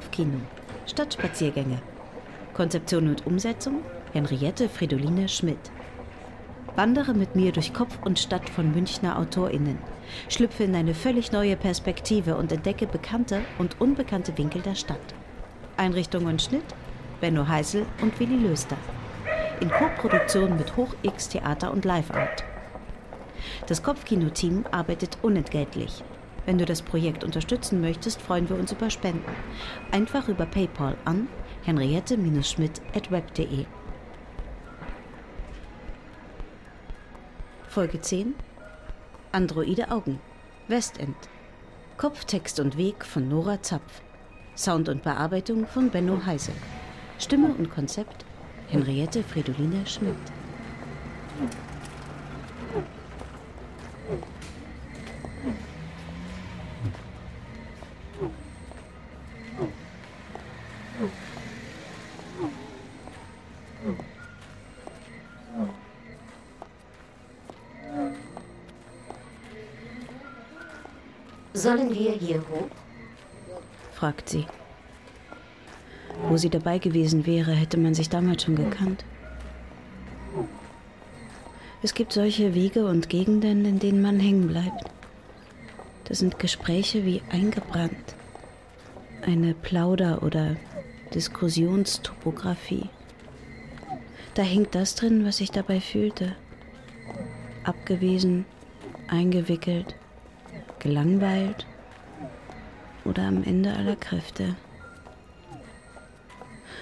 Kopfkino. Stadtspaziergänge. Konzeption und Umsetzung Henriette Fridoline Schmidt. Wandere mit mir durch Kopf und Stadt von Münchner AutorInnen. Schlüpfe in eine völlig neue Perspektive und entdecke bekannte und unbekannte Winkel der Stadt. Einrichtung und Schnitt Benno Heisel und Willi Löster. In Koproduktion mit Hoch X Theater und Live Art. Das Kopfkino-Team arbeitet unentgeltlich. Wenn du das Projekt unterstützen möchtest, freuen wir uns über Spenden. Einfach über PayPal an henriette-schmidt.web.de. Folge 10 Androide Augen. Westend. Kopftext und Weg von Nora Zapf. Sound und Bearbeitung von Benno Heise. Stimme und Konzept Henriette Fridoline Schmidt Sollen wir hier hoch? fragt sie. Wo sie dabei gewesen wäre, hätte man sich damals schon gekannt. Es gibt solche Wege und Gegenden, in denen man hängen bleibt. Das sind Gespräche wie eingebrannt. Eine Plauder- oder Diskussionstopographie. Da hängt das drin, was ich dabei fühlte. Abgewiesen, eingewickelt, gelangweilt oder am Ende aller Kräfte.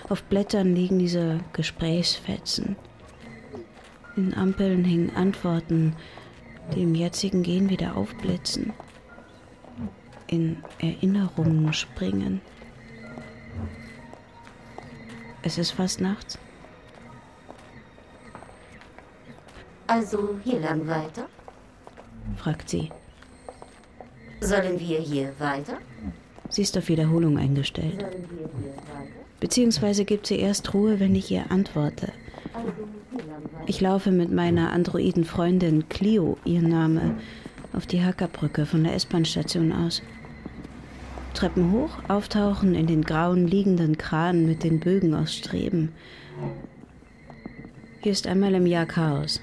Auf Blättern liegen diese Gesprächsfetzen. In Ampeln hängen Antworten, die im jetzigen Gehen wieder aufblitzen, in Erinnerungen springen. Es ist fast nachts. Also hier lang weiter? fragt sie. Sollen wir hier weiter? Sie ist auf Wiederholung eingestellt. Beziehungsweise gibt sie erst Ruhe, wenn ich ihr antworte. Ich laufe mit meiner androiden Freundin Clio, ihr Name, auf die Hackerbrücke von der S-Bahn-Station aus. Treppen hoch, auftauchen in den grauen liegenden Kran mit den Bögen aus Streben. Hier ist einmal im Jahr Chaos.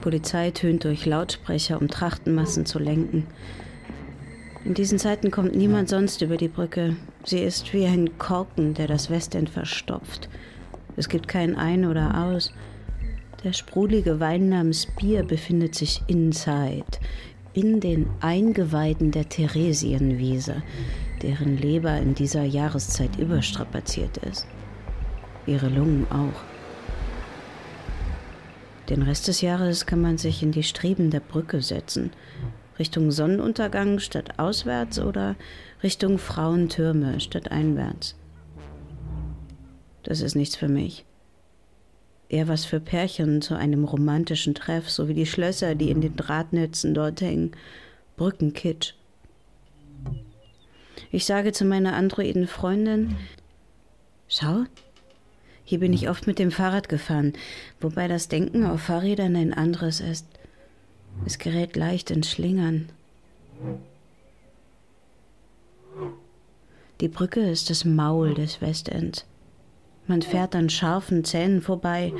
Polizei tönt durch Lautsprecher, um Trachtenmassen zu lenken. In diesen Zeiten kommt niemand sonst über die Brücke. Sie ist wie ein Korken, der das Westend verstopft. Es gibt kein Ein oder Aus. Der sprudelige Wein namens Bier befindet sich inside, in den Eingeweiden der Theresienwiese, deren Leber in dieser Jahreszeit überstrapaziert ist. Ihre Lungen auch. Den Rest des Jahres kann man sich in die Streben der Brücke setzen, Richtung Sonnenuntergang statt auswärts oder Richtung Frauentürme statt einwärts. Das ist nichts für mich. Eher was für Pärchen zu einem romantischen Treff, so wie die Schlösser, die in den Drahtnetzen dort hängen. Brückenkitsch. Ich sage zu meiner androiden Freundin, schau, hier bin ich oft mit dem Fahrrad gefahren, wobei das Denken auf Fahrrädern ein anderes ist. Es gerät leicht ins Schlingern. Die Brücke ist das Maul des Westends. Man fährt an scharfen Zähnen vorbei,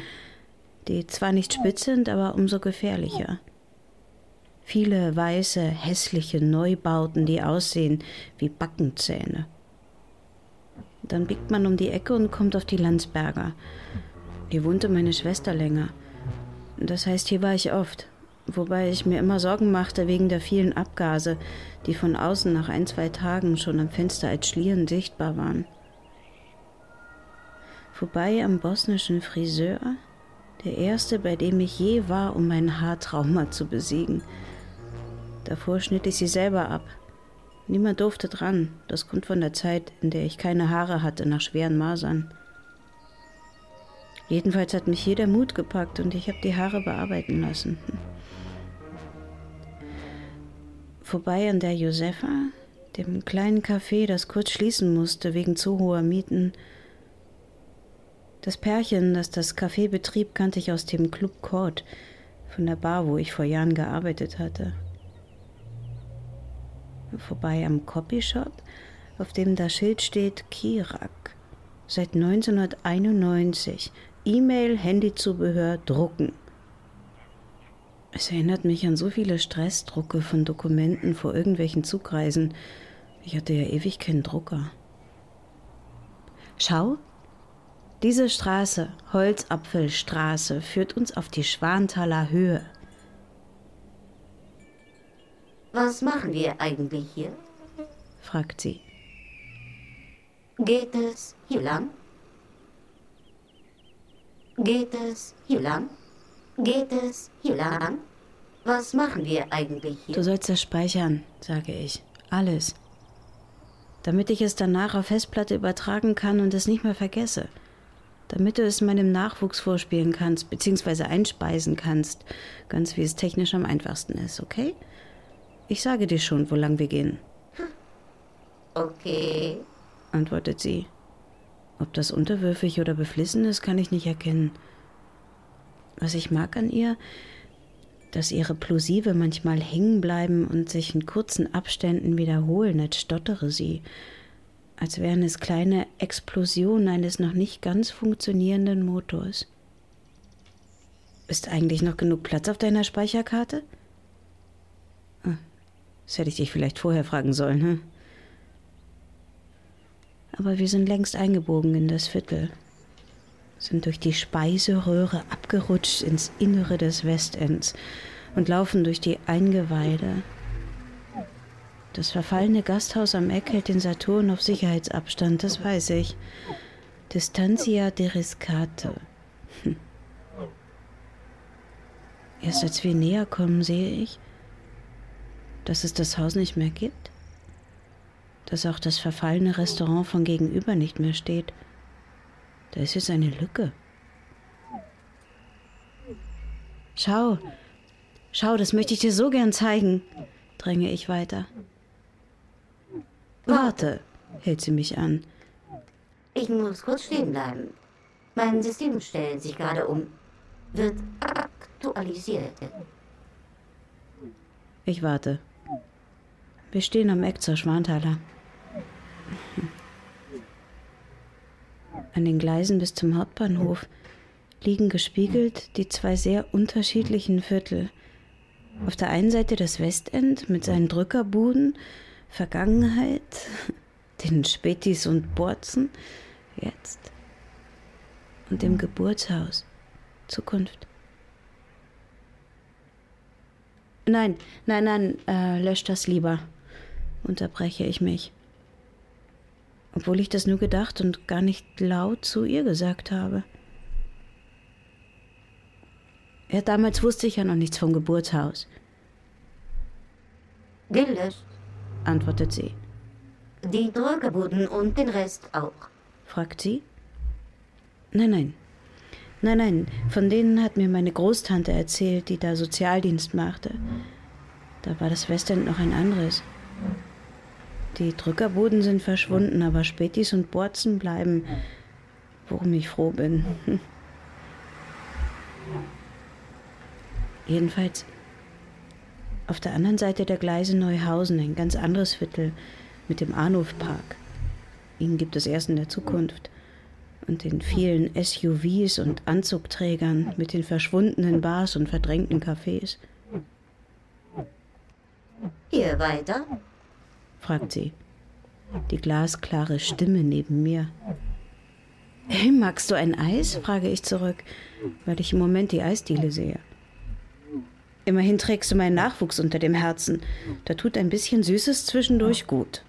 die zwar nicht spitz sind, aber umso gefährlicher. Viele weiße, hässliche Neubauten, die aussehen wie Backenzähne. Dann biegt man um die Ecke und kommt auf die Landsberger. Hier wohnte meine Schwester länger. Das heißt, hier war ich oft wobei ich mir immer Sorgen machte wegen der vielen Abgase, die von außen nach ein, zwei Tagen schon am Fenster als Schlieren sichtbar waren. Vorbei am bosnischen Friseur, der erste, bei dem ich je war, um mein Haartrauma zu besiegen. Davor schnitt ich sie selber ab. Niemand durfte dran, das kommt von der Zeit, in der ich keine Haare hatte nach schweren Masern. Jedenfalls hat mich hier der Mut gepackt und ich habe die Haare bearbeiten lassen. Vorbei an der Josefa, dem kleinen Café, das kurz schließen musste wegen zu hoher Mieten. Das Pärchen, das das Café betrieb, kannte ich aus dem Club Court, von der Bar, wo ich vor Jahren gearbeitet hatte. Vorbei am Copyshop, auf dem das Schild steht Kirak. Seit 1991. E-Mail, Handyzubehör, Drucken. Es erinnert mich an so viele Stressdrucke von Dokumenten vor irgendwelchen Zugreisen. Ich hatte ja ewig keinen Drucker. Schau, diese Straße, Holzapfelstraße, führt uns auf die Schwanthaler Höhe. Was machen wir eigentlich hier? fragt sie. Geht es hier lang? Geht es hier lang? Geht es hier lang? Was machen wir eigentlich hier? Du sollst das speichern, sage ich. Alles. Damit ich es danach auf Festplatte übertragen kann und es nicht mehr vergesse. Damit du es meinem Nachwuchs vorspielen kannst, beziehungsweise einspeisen kannst. Ganz wie es technisch am einfachsten ist, okay? Ich sage dir schon, wo lang wir gehen. Okay, antwortet sie. Ob das unterwürfig oder beflissen ist, kann ich nicht erkennen. Was ich mag an ihr, dass ihre Plosive manchmal hängen bleiben und sich in kurzen Abständen wiederholen, als stottere sie, als wären es kleine Explosionen eines noch nicht ganz funktionierenden Motors. Ist eigentlich noch genug Platz auf deiner Speicherkarte? Ah, das hätte ich dich vielleicht vorher fragen sollen, hm? Aber wir sind längst eingebogen in das Viertel, sind durch die Speiseröhre abgerutscht ins Innere des Westends und laufen durch die Eingeweide. Das verfallene Gasthaus am Eck hält den Saturn auf Sicherheitsabstand, das weiß ich. Distantia de Riscate. Hm. Erst als wir näher kommen, sehe ich, dass es das Haus nicht mehr gibt. Dass auch das verfallene Restaurant von gegenüber nicht mehr steht. Da ist jetzt eine Lücke. Schau, schau, das möchte ich dir so gern zeigen, dränge ich weiter. Warte, hält sie mich an. ich muss kurz stehen bleiben. Mein System stellt sich gerade um. Wird aktualisiert. Ich warte. Wir stehen am Eck zur Schwanthaler. An den Gleisen bis zum Hauptbahnhof liegen gespiegelt die zwei sehr unterschiedlichen Viertel. Auf der einen Seite das Westend mit seinen Drückerbuden, Vergangenheit, den Spätis und Borzen, jetzt. Und dem Geburtshaus, Zukunft. Nein, nein, nein, äh, lösch das lieber, unterbreche ich mich. Obwohl ich das nur gedacht und gar nicht laut zu ihr gesagt habe. Ja, damals wusste ich ja noch nichts vom Geburtshaus, Gelöscht. antwortet sie. Die Drückerbuden und den Rest auch. fragt sie. Nein, nein. Nein, nein, von denen hat mir meine Großtante erzählt, die da Sozialdienst machte. Da war das Westend noch ein anderes. Die Drückerbuden sind verschwunden, aber Spätis und Borzen bleiben, worum ich froh bin. Jedenfalls auf der anderen Seite der Gleise Neuhausen ein ganz anderes Viertel mit dem Arnulfpark. Ihn gibt es erst in der Zukunft. Und den vielen SUVs und Anzugträgern mit den verschwundenen Bars und verdrängten Cafés. Hier weiter. Fragt sie. Die glasklare Stimme neben mir. Hey, magst du ein Eis? frage ich zurück, weil ich im Moment die Eisdiele sehe. Immerhin trägst du meinen Nachwuchs unter dem Herzen. Da tut ein bisschen Süßes zwischendurch gut.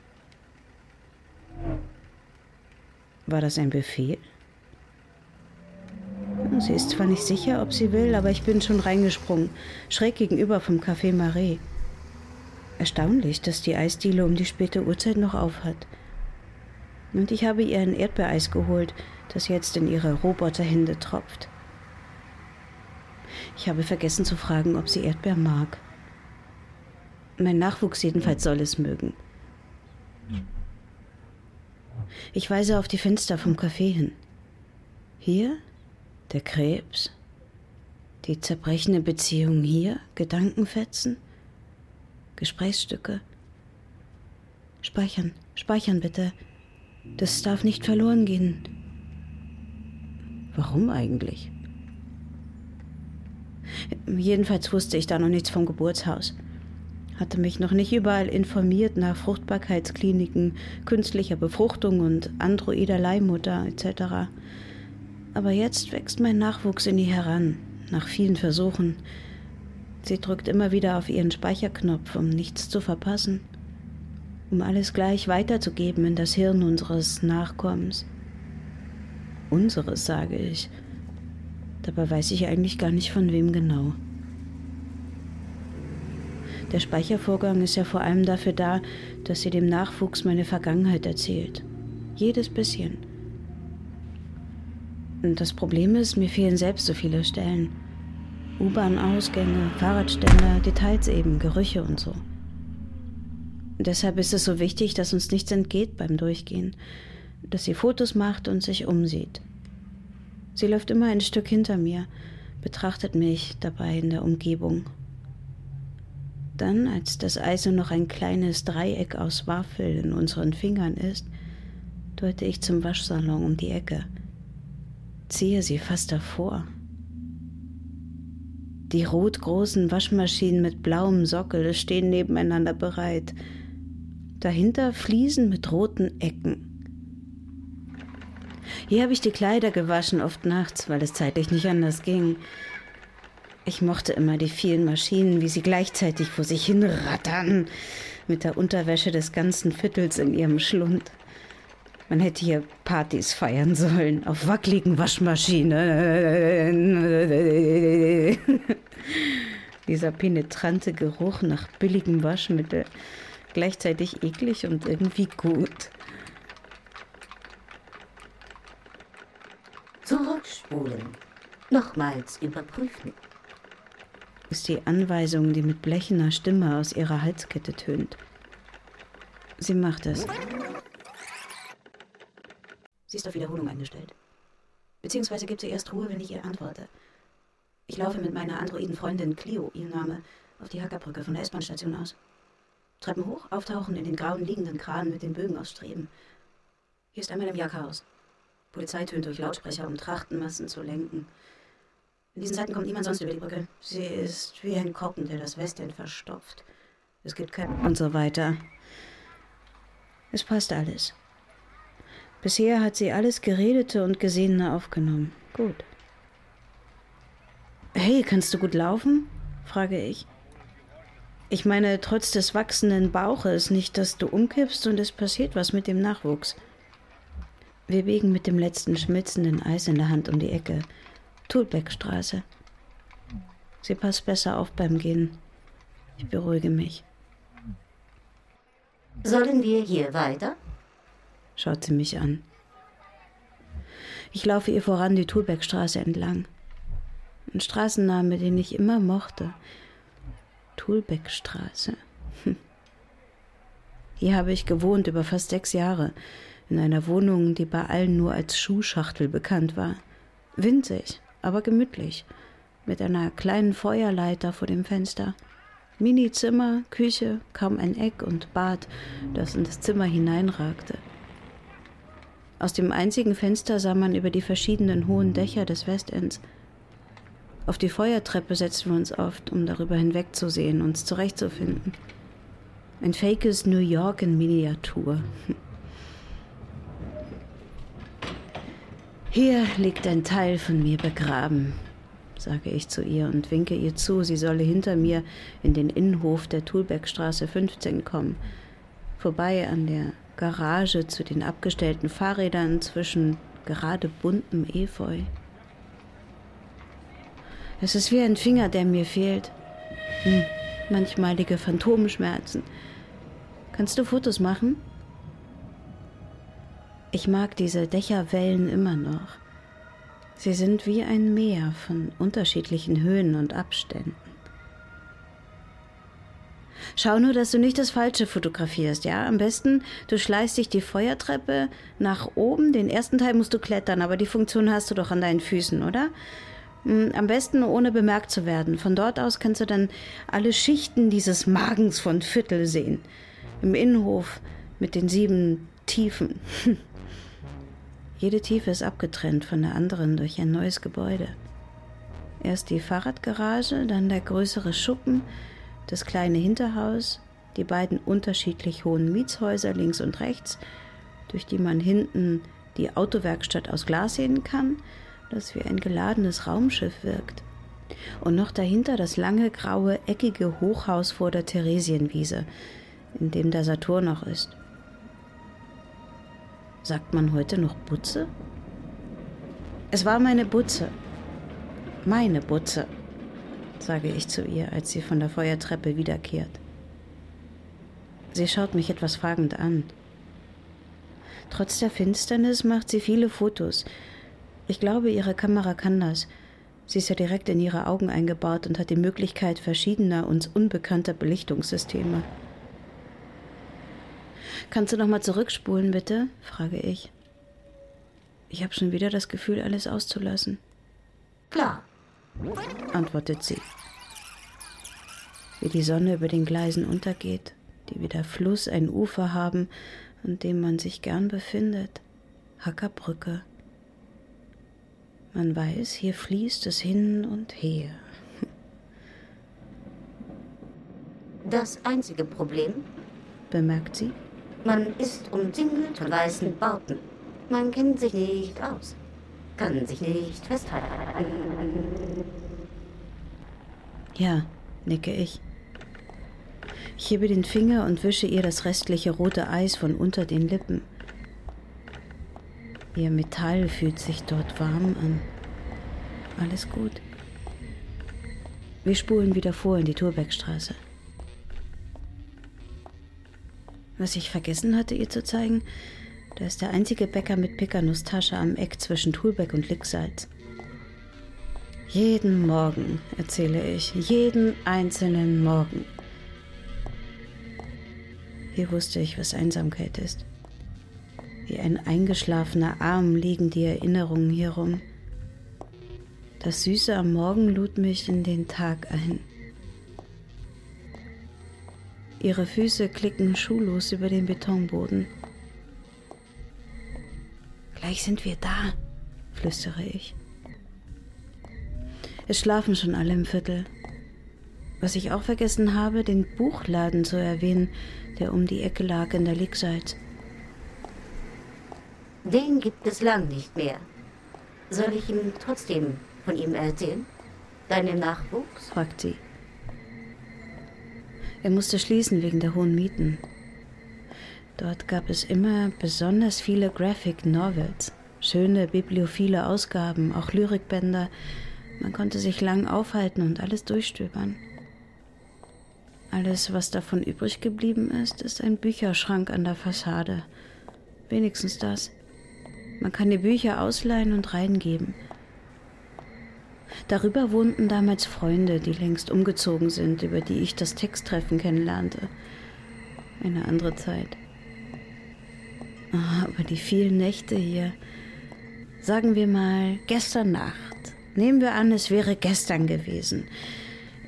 War das ein Befehl? Sie ist zwar nicht sicher, ob sie will, aber ich bin schon reingesprungen, schräg gegenüber vom Café Marais. Erstaunlich, dass die Eisdiele um die späte Uhrzeit noch auf hat. Und ich habe ihr ein Erdbeereis geholt, das jetzt in ihre Roboterhände tropft. Ich habe vergessen zu fragen, ob sie Erdbeer mag. Mein Nachwuchs jedenfalls soll es mögen. Ich weise auf die Fenster vom Café hin. Hier der Krebs, die zerbrechende Beziehung hier, Gedankenfetzen, Gesprächsstücke. Speichern. Speichern bitte. Das darf nicht verloren gehen. Warum eigentlich? Jedenfalls wusste ich da noch nichts vom Geburtshaus. Hatte mich noch nicht überall informiert nach Fruchtbarkeitskliniken, künstlicher Befruchtung und androider Leihmutter etc. Aber jetzt wächst mein Nachwuchs in ihr heran, nach vielen Versuchen. Sie drückt immer wieder auf ihren Speicherknopf, um nichts zu verpassen, um alles gleich weiterzugeben in das Hirn unseres Nachkommens. Unseres, sage ich. Dabei weiß ich eigentlich gar nicht von wem genau. Der Speichervorgang ist ja vor allem dafür da, dass sie dem Nachwuchs meine Vergangenheit erzählt. Jedes bisschen. Und das Problem ist, mir fehlen selbst so viele Stellen. U-Bahn-Ausgänge, Fahrradständer, Details eben, Gerüche und so. Deshalb ist es so wichtig, dass uns nichts entgeht beim Durchgehen, dass sie Fotos macht und sich umsieht. Sie läuft immer ein Stück hinter mir, betrachtet mich dabei in der Umgebung. Dann, als das Eis nur noch ein kleines Dreieck aus Waffel in unseren Fingern ist, deute ich zum Waschsalon um die Ecke ziehe sie fast davor. Die rotgroßen Waschmaschinen mit blauem Sockel stehen nebeneinander bereit. Dahinter Fliesen mit roten Ecken. Hier habe ich die Kleider gewaschen, oft nachts, weil es zeitlich nicht anders ging. Ich mochte immer die vielen Maschinen, wie sie gleichzeitig vor sich hinrattern, mit der Unterwäsche des ganzen Viertels in ihrem Schlund. Man hätte hier Partys feiern sollen, auf wackeligen Waschmaschinen. Dieser penetrante Geruch nach billigem Waschmittel, gleichzeitig eklig und irgendwie gut. Zurückspulen. Nochmals überprüfen. Ist die Anweisung, die mit blechener Stimme aus ihrer Halskette tönt. Sie macht es. Sie ist auf Wiederholung eingestellt. Beziehungsweise gibt sie erst Ruhe, wenn ich ihr antworte. Ich laufe mit meiner androiden Freundin Clio, ihr Name, auf die Hackerbrücke von der S-Bahn-Station aus. Treppen hoch, auftauchen in den grauen liegenden Kran mit den Bögen ausstreben. Hier ist einmal im Jahr Chaos. Polizei tönt durch Lautsprecher, um Trachtenmassen zu lenken. In diesen Zeiten kommt niemand sonst über die Brücke. Sie ist wie ein Korken, der das Westend verstopft. Es gibt kein... Und so weiter. Es passt alles. Bisher hat sie alles Geredete und Gesehene aufgenommen. Gut. Hey, kannst du gut laufen? frage ich. Ich meine, trotz des wachsenden Bauches nicht, dass du umkippst und es passiert was mit dem Nachwuchs. Wir biegen mit dem letzten schmilzenden Eis in der Hand um die Ecke. Tulbeckstraße. Sie passt besser auf beim Gehen. Ich beruhige mich. Sollen wir hier weiter? Schaut sie mich an. Ich laufe ihr voran die Thulbeckstraße entlang. Ein Straßenname, den ich immer mochte. Thulbeckstraße. Hm. Hier habe ich gewohnt über fast sechs Jahre, in einer Wohnung, die bei allen nur als Schuhschachtel bekannt war. Winzig, aber gemütlich, mit einer kleinen Feuerleiter vor dem Fenster. Mini-Zimmer, Küche, kaum ein Eck und Bad, das in das Zimmer hineinragte. Aus dem einzigen Fenster sah man über die verschiedenen hohen Dächer des Westends. Auf die Feuertreppe setzten wir uns oft, um darüber hinwegzusehen, uns zurechtzufinden. Ein fakes New York in Miniatur. Hier liegt ein Teil von mir begraben, sage ich zu ihr und winke ihr zu, sie solle hinter mir in den Innenhof der Thulbeckstraße 15 kommen, vorbei an der Garage zu den abgestellten Fahrrädern zwischen gerade buntem Efeu. Es ist wie ein Finger, der mir fehlt. Hm, manchmalige Phantomschmerzen. Kannst du Fotos machen? Ich mag diese Dächerwellen immer noch. Sie sind wie ein Meer von unterschiedlichen Höhen und Abständen. Schau nur, dass du nicht das Falsche fotografierst, ja? Am besten, du schleißt dich die Feuertreppe nach oben. Den ersten Teil musst du klettern, aber die Funktion hast du doch an deinen Füßen, oder? Hm, am besten ohne bemerkt zu werden. Von dort aus kannst du dann alle Schichten dieses Magens von Viertel sehen. Im Innenhof Mit den sieben Tiefen. Jede Tiefe ist abgetrennt von der anderen durch ein neues Gebäude. Erst die Fahrradgarage, dann der größere Schuppen, das kleine Hinterhaus, die beiden unterschiedlich hohen Mietshäuser links und rechts, durch die man hinten die Autowerkstatt aus Glas sehen kann, das wie ein geladenes Raumschiff wirkt. Und noch dahinter das lange, graue, eckige Hochhaus vor der Theresienwiese, in dem der Saturn noch ist. Sagt man heute noch Butze? Es war meine Butze. Meine Butze, sage ich zu ihr, als sie von der Feuertreppe wiederkehrt. Sie schaut mich etwas fragend an. Trotz der Finsternis macht sie viele Fotos. Ich glaube, ihre Kamera kann das. Sie ist ja direkt in ihre Augen eingebaut und hat die Möglichkeit verschiedener uns unbekannter Belichtungssysteme. Kannst du noch mal zurückspulen, bitte? frage ich. Ich habe schon wieder das Gefühl, alles auszulassen. Klar, antwortet sie. Wie die Sonne über den Gleisen untergeht, die wie der Fluss ein Ufer haben, an dem man sich gern befindet. Hackerbrücke. Man weiß, hier fließt es hin und her. das einzige Problem, Bemerkt sie? man ist umzingelt von weißen Bauten. Man kennt sich nicht aus, kann sich nicht festhalten. Ja, nicke ich. Ich hebe den Finger und wische ihr das restliche rote Eis von unter den Lippen. Ihr Metall fühlt sich dort warm an. Alles gut. Wir spulen wieder vor in die Turbeckstraße. Was ich vergessen hatte, ihr zu zeigen, da ist der einzige Bäcker mit Pickernusstasche am Eck zwischen Tulbeck und Licksalz. Jeden Morgen, erzähle ich, jeden einzelnen Morgen. Hier wusste ich, was Einsamkeit ist. Wie ein eingeschlafener Arm liegen die Erinnerungen hier rum. Das Süße am Morgen lud mich in den Tag ein. Ihre Füße klicken schuhlos über den Betonboden. Gleich sind wir da, flüstere ich. Es schlafen schon alle im Viertel. Was ich auch vergessen habe, den Buchladen zu erwähnen, der um die Ecke lag in der Liegseite. Den gibt es lang nicht mehr. Soll ich ihm trotzdem von ihm erzählen? Deinem Nachwuchs? fragt sie. Er musste schließen wegen der hohen Mieten. Dort gab es immer besonders viele Graphic Novels, schöne bibliophile Ausgaben, auch Lyrikbänder. Man konnte sich lang aufhalten und alles durchstöbern. Alles, was davon übrig geblieben ist, ist ein Bücherschrank an der Fassade. Wenigstens das. Man kann die Bücher ausleihen und reingeben. Darüber wohnten damals Freunde, die längst umgezogen sind, über die ich das Texttreffen kennenlernte. Eine andere Zeit. Ah, aber die vielen Nächte hier. Sagen wir mal gestern Nacht. Nehmen wir an, es wäre gestern gewesen.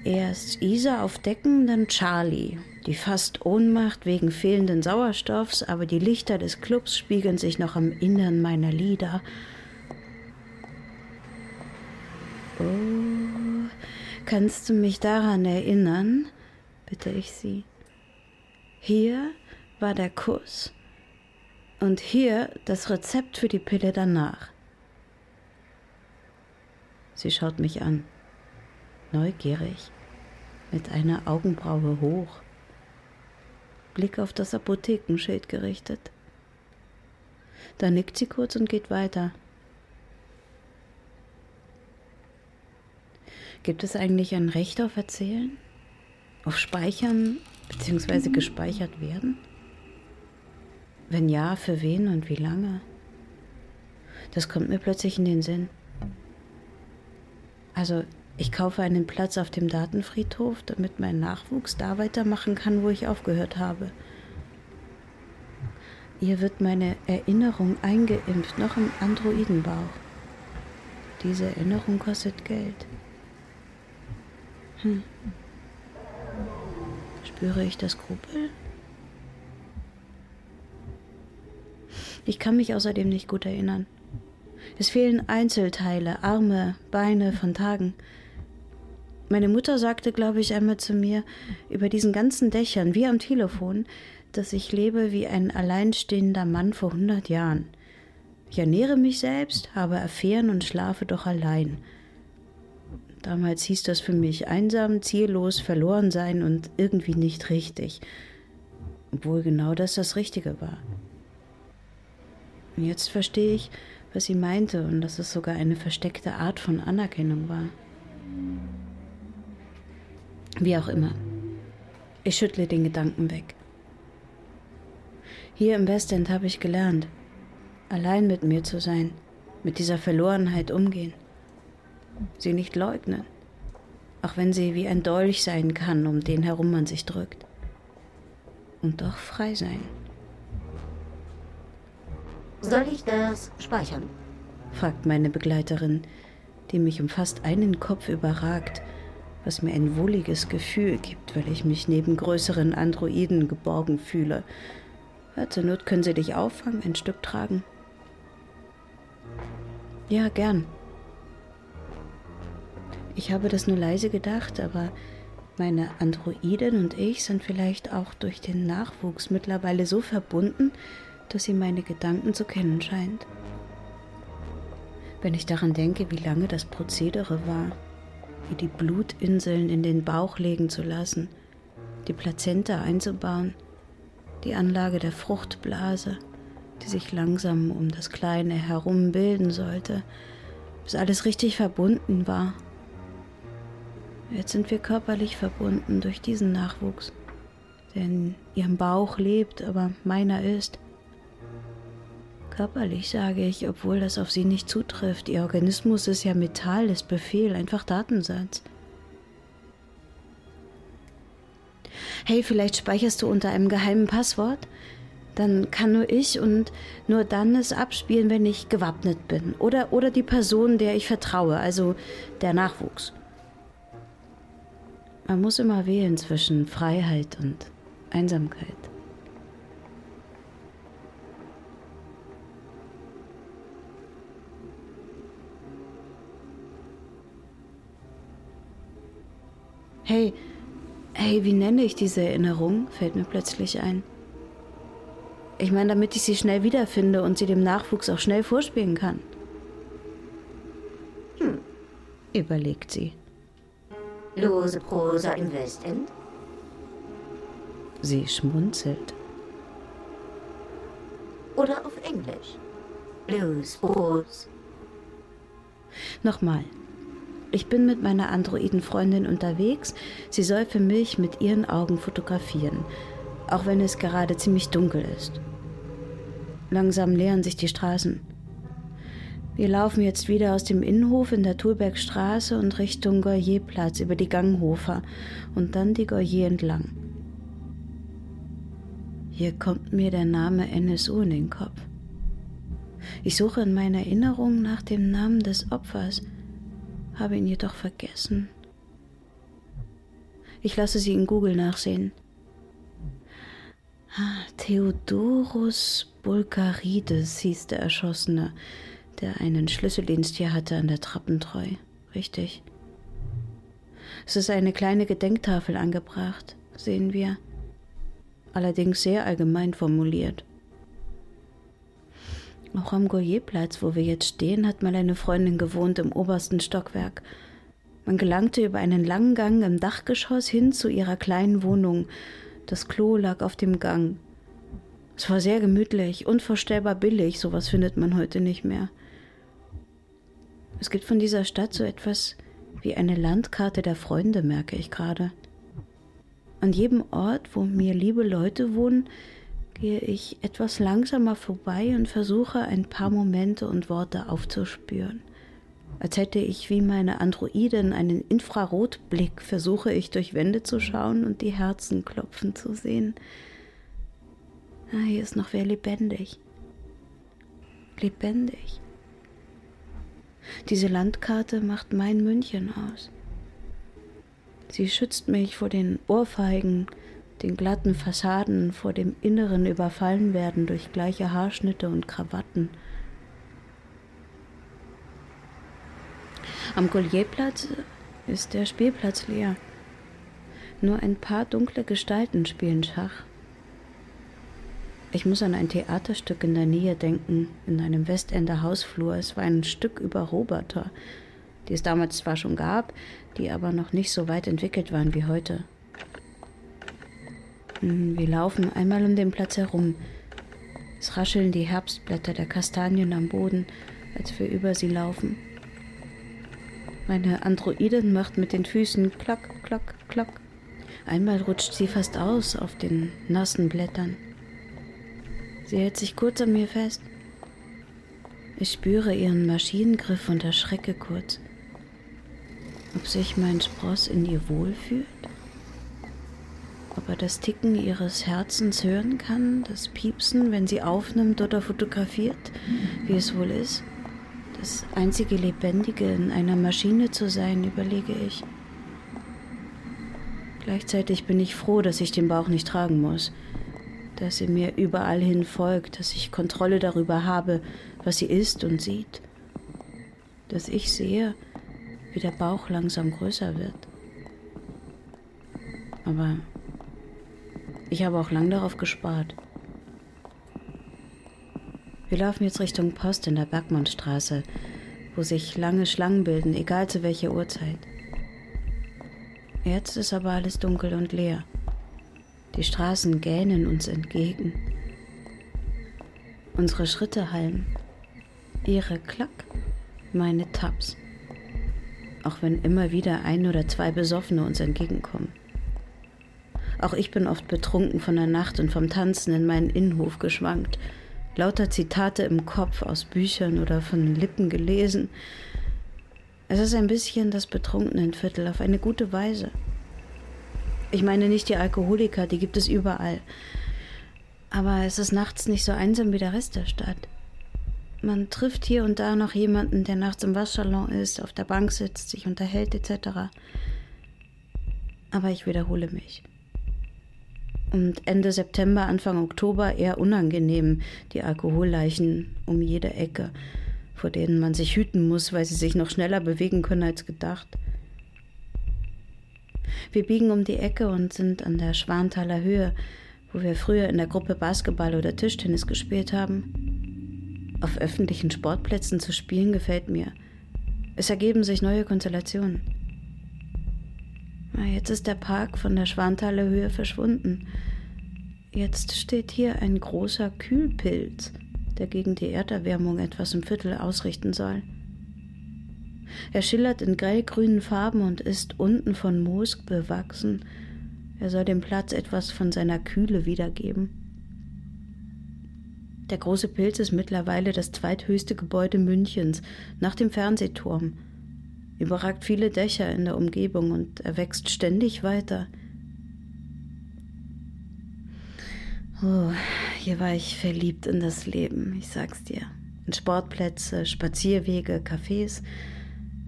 Erst Isa auf Decken, dann Charlie. Die fast Ohnmacht wegen fehlenden Sauerstoffs, aber die Lichter des Clubs spiegeln sich noch am Innern meiner Lieder. Oh, kannst du mich daran erinnern? bitte ich sie. Hier war der Kuss und hier das Rezept für die Pille danach. Sie schaut mich an, neugierig mit einer Augenbraue hoch, Blick auf das Apothekenschild gerichtet. Da nickt sie kurz und geht weiter. Gibt es eigentlich ein Recht auf Erzählen? Auf Speichern bzw. gespeichert werden? Wenn ja, für wen und wie lange? Das kommt mir plötzlich in den Sinn. Also ich kaufe einen Platz auf dem Datenfriedhof, damit mein Nachwuchs da weitermachen kann, wo ich aufgehört habe. Ihr wird meine Erinnerung eingeimpft, noch im Androidenbauch. Diese Erinnerung kostet Geld. Hm. Spüre ich das Skrupel? Ich kann mich außerdem nicht gut erinnern. Es fehlen Einzelteile, Arme, Beine von Tagen. Meine Mutter sagte, glaube ich, einmal zu mir über diesen ganzen Dächern, wie am Telefon, dass ich lebe wie ein alleinstehender Mann vor hundert Jahren. Ich ernähre mich selbst, habe Affären und schlafe doch allein. Damals hieß das für mich einsam, ziellos, verloren sein und irgendwie nicht richtig. Obwohl genau das das Richtige war. Und jetzt verstehe ich, was sie meinte und dass es sogar eine versteckte Art von Anerkennung war. Wie auch immer. Ich schüttle den Gedanken weg. Hier im Westend habe ich gelernt, allein mit mir zu sein, mit dieser Verlorenheit umgehen, sie nicht leugnen, auch wenn sie wie ein Dolch sein kann, um den herum man sich drückt, und doch frei sein. Soll ich das speichern? fragt meine Begleiterin, die mich um fast einen Kopf überragt, was mir ein wohliges Gefühl gibt, weil ich mich neben größeren Androiden geborgen fühle. Ja, zur Not können sie dich auffangen, ein Stück tragen. Ja, gern. Ich habe das nur leise gedacht, aber meine Androiden und ich sind vielleicht auch durch den Nachwuchs mittlerweile so verbunden, dass sie meine Gedanken zu kennen scheint. Wenn ich daran denke, wie lange das Prozedere war, wie die Blutinseln in den Bauch legen zu lassen, die Plazenta einzubauen, die Anlage der Fruchtblase, die sich langsam um das Kleine herum bilden sollte, bis alles richtig verbunden war. Jetzt sind wir körperlich verbunden durch diesen Nachwuchs, der in ihrem Bauch lebt, aber meiner ist. Körperlich sage ich, obwohl das auf sie nicht zutrifft. Ihr Organismus ist ja Metall, ist Befehl, einfach Datensatz. Hey, vielleicht speicherst du unter einem geheimen Passwort? Dann kann nur ich und nur dann es abspielen, wenn ich gewappnet bin. Oder, oder die Person, der ich vertraue, also der Nachwuchs. Man muss immer wählen zwischen Freiheit und Einsamkeit. Hey, hey, wie nenne ich diese Erinnerung? fällt mir plötzlich ein. Ich meine, damit ich sie schnell wiederfinde und sie dem Nachwuchs auch schnell vorspielen kann. Hm, Überlegt sie. lose Prosa im Westend? Sie schmunzelt. Oder auf Englisch? Loose Prose. Nochmal. Ich bin mit meiner Androidenfreundin unterwegs. Sie soll für mich mit ihren Augen fotografieren, auch wenn es gerade ziemlich dunkel ist. Langsam leeren sich die Straßen. Wir laufen jetzt wieder aus dem Innenhof in der Thulbergstraße und Richtung Goyerplatz über die Ganghofer und dann die Goyer entlang. Hier kommt mir der Name NSU in den Kopf. Ich suche in meiner Erinnerung nach dem Namen des Opfers habe ihn jedoch vergessen. Ich lasse sie in Google nachsehen. Ah, Theodorus Bulgarides hieß der Erschossene, der einen Schlüsseldienst hier hatte an der Trappentreu. Richtig. Es ist eine kleine Gedenktafel angebracht, sehen wir. Allerdings sehr allgemein formuliert. Auch am Goyerplatz, wo wir jetzt stehen, hat mal eine Freundin gewohnt im obersten Stockwerk. Man gelangte über einen langen Gang im Dachgeschoss hin zu ihrer kleinen Wohnung. Das Klo lag auf dem Gang. Es war sehr gemütlich, unvorstellbar billig, sowas findet man heute nicht mehr. Es gibt von dieser Stadt so etwas wie eine Landkarte der Freunde, merke ich gerade. An jedem Ort, wo mir liebe Leute wohnen, gehe ich etwas langsamer vorbei und versuche ein paar Momente und Worte aufzuspüren. Als hätte ich wie meine Androiden einen Infrarotblick, versuche ich durch Wände zu schauen und die Herzen klopfen zu sehen. Ah, hier ist noch wer lebendig. Lebendig. Diese Landkarte macht mein München aus. Sie schützt mich vor den Ohrfeigen, den glatten Fassaden vor dem Inneren überfallen werden durch gleiche Haarschnitte und Krawatten. Am Gollierplatz ist der Spielplatz leer. Nur ein paar dunkle Gestalten spielen Schach. Ich muss an ein Theaterstück in der Nähe denken, in einem Westender Hausflur. Es war ein Stück über Roboter, die es damals zwar schon gab, die aber noch nicht so weit entwickelt waren wie heute. Hm, wir laufen einmal um den Platz herum. Es rascheln die Herbstblätter der Kastanien am Boden, als wir über sie laufen. Meine Androidin macht mit den Füßen klack, klack, klack. Einmal rutscht sie fast aus auf den nassen Blättern. Sie hält sich kurz an mir fest. Ich spüre ihren Maschinengriff und erschrecke kurz. Ob sich mein Spross in ihr wohlfühlt? Ob er das Ticken ihres Herzens hören kann, das Piepsen, wenn sie aufnimmt oder fotografiert, wie es wohl ist? Das einzige Lebendige in einer Maschine zu sein, überlege ich. Gleichzeitig bin ich froh, dass ich den Bauch nicht tragen muss, dass sie mir überall hin folgt, dass ich Kontrolle darüber habe, was sie ist und sieht, dass ich sehe, wie der Bauch langsam größer wird. Aber ich habe auch lang darauf gespart. Wir laufen jetzt Richtung Post in der Bergmannstraße, wo sich lange Schlangen bilden, egal zu welcher Uhrzeit. Jetzt ist aber alles dunkel und leer. Die Straßen gähnen uns entgegen. Unsere Schritte hallen. Ihre Klack, meine Taps. Auch wenn immer wieder ein oder zwei Besoffene uns entgegenkommen. Auch ich bin oft betrunken von der Nacht und vom Tanzen in meinen Innenhof geschwankt lauter Zitate im Kopf aus Büchern oder von Lippen gelesen. Es ist ein bisschen das Betrunkenenviertel auf eine gute Weise. Ich meine nicht die Alkoholiker, die gibt es überall. Aber es ist nachts nicht so einsam wie der Rest der Stadt. Man trifft hier und da noch jemanden, der nachts im Waschsalon ist, auf der Bank sitzt, sich unterhält etc. Aber ich wiederhole mich und Ende September, Anfang Oktober eher unangenehm, die Alkoholleichen um jede Ecke, vor denen man sich hüten muss, weil sie sich noch schneller bewegen können als gedacht. Wir biegen um die Ecke und sind an der Schwanthaler Höhe, wo wir früher in der Gruppe Basketball oder Tischtennis gespielt haben. Auf öffentlichen Sportplätzen zu spielen gefällt mir. Es ergeben sich neue Konstellationen. Jetzt ist der Park von der Schwanthaler Höhe verschwunden. Jetzt steht hier ein großer Kühlpilz, der gegen die Erderwärmung etwas im Viertel ausrichten soll. Er schillert in grellgrünen Farben und ist unten von Moos bewachsen. Er soll dem Platz etwas von seiner Kühle wiedergeben. Der große Pilz ist mittlerweile das zweithöchste Gebäude Münchens nach dem Fernsehturm überragt viele Dächer in der Umgebung und er wächst ständig weiter. Oh, hier war ich verliebt in das Leben, ich sag's dir. In Sportplätze, Spazierwege, Cafés.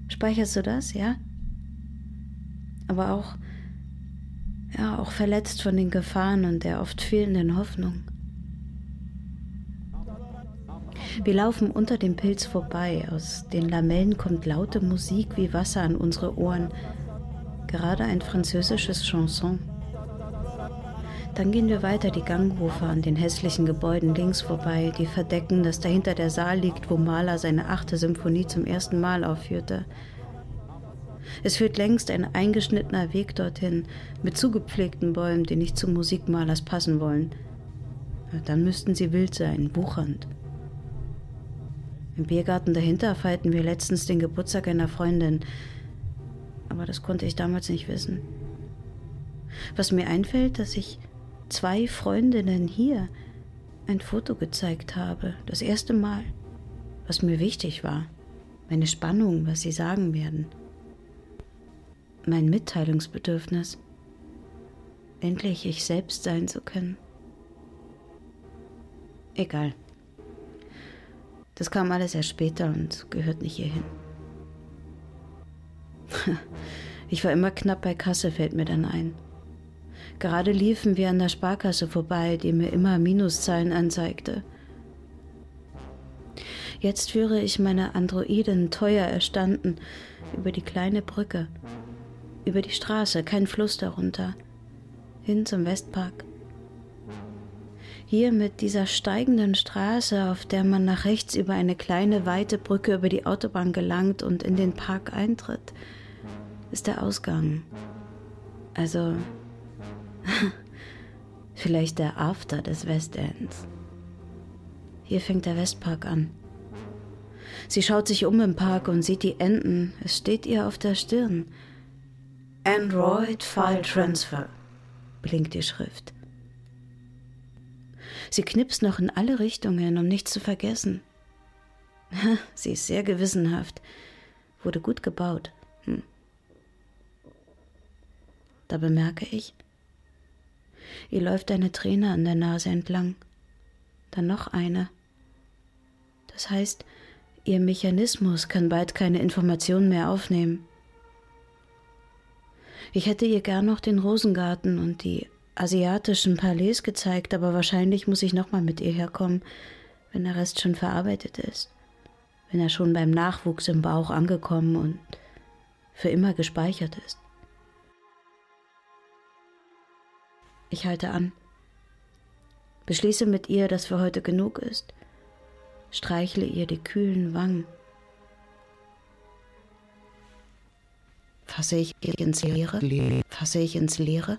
Speicherst du das, ja? Aber auch, ja, auch verletzt von den Gefahren und der oft fehlenden Hoffnung. Wir laufen unter dem Pilz vorbei. Aus den Lamellen kommt laute Musik wie Wasser an unsere Ohren. Gerade ein französisches Chanson. Dann gehen wir weiter die Gangrufe an den hässlichen Gebäuden links vorbei, die verdecken, dass dahinter der Saal liegt, wo Mahler seine achte Symphonie zum ersten Mal aufführte. Es führt längst ein eingeschnittener Weg dorthin, mit zugepflegten Bäumen, die nicht zum Musikmalers passen wollen. Dann müssten sie wild sein, wuchernd. Im Biergarten dahinter feierten wir letztens den Geburtstag einer Freundin. Aber das konnte ich damals nicht wissen. Was mir einfällt, dass ich zwei Freundinnen hier ein Foto gezeigt habe, das erste Mal, was mir wichtig war, meine Spannung, was sie sagen werden, mein Mitteilungsbedürfnis, endlich ich selbst sein zu können. Egal. Das kam alles erst später und gehört nicht hierhin. Ich war immer knapp bei Kasse, fällt mir dann ein. Gerade liefen wir an der Sparkasse vorbei, die mir immer Minuszahlen anzeigte. Jetzt führe ich meine Androiden teuer erstanden über die kleine Brücke, über die Straße, kein Fluss darunter, hin zum Westpark. Hier mit dieser steigenden Straße, auf der man nach rechts über eine kleine weite Brücke über die Autobahn gelangt und in den Park eintritt, ist der Ausgang. Also vielleicht der After des Westends. Hier fängt der Westpark an. Sie schaut sich um im Park und sieht die Enten. Es steht ihr auf der Stirn. Android File Transfer, blinkt die Schrift. Sie knipst noch in alle Richtungen, um nichts zu vergessen. Sie ist sehr gewissenhaft. Wurde gut gebaut. Hm. Da bemerke ich, ihr läuft eine Träne an der Nase entlang. Dann noch eine. Das heißt, ihr Mechanismus kann bald keine Informationen mehr aufnehmen. Ich hätte ihr gern noch den Rosengarten und die asiatischen Palais gezeigt, aber wahrscheinlich muss ich nochmal mit ihr herkommen, wenn der Rest schon verarbeitet ist, wenn er schon beim Nachwuchs im Bauch angekommen und für immer gespeichert ist. Ich halte an, beschließe mit ihr, dass für heute genug ist, streichle ihr die kühlen Wangen. Fasse ich ins Leere? Fasse ich ins Leere?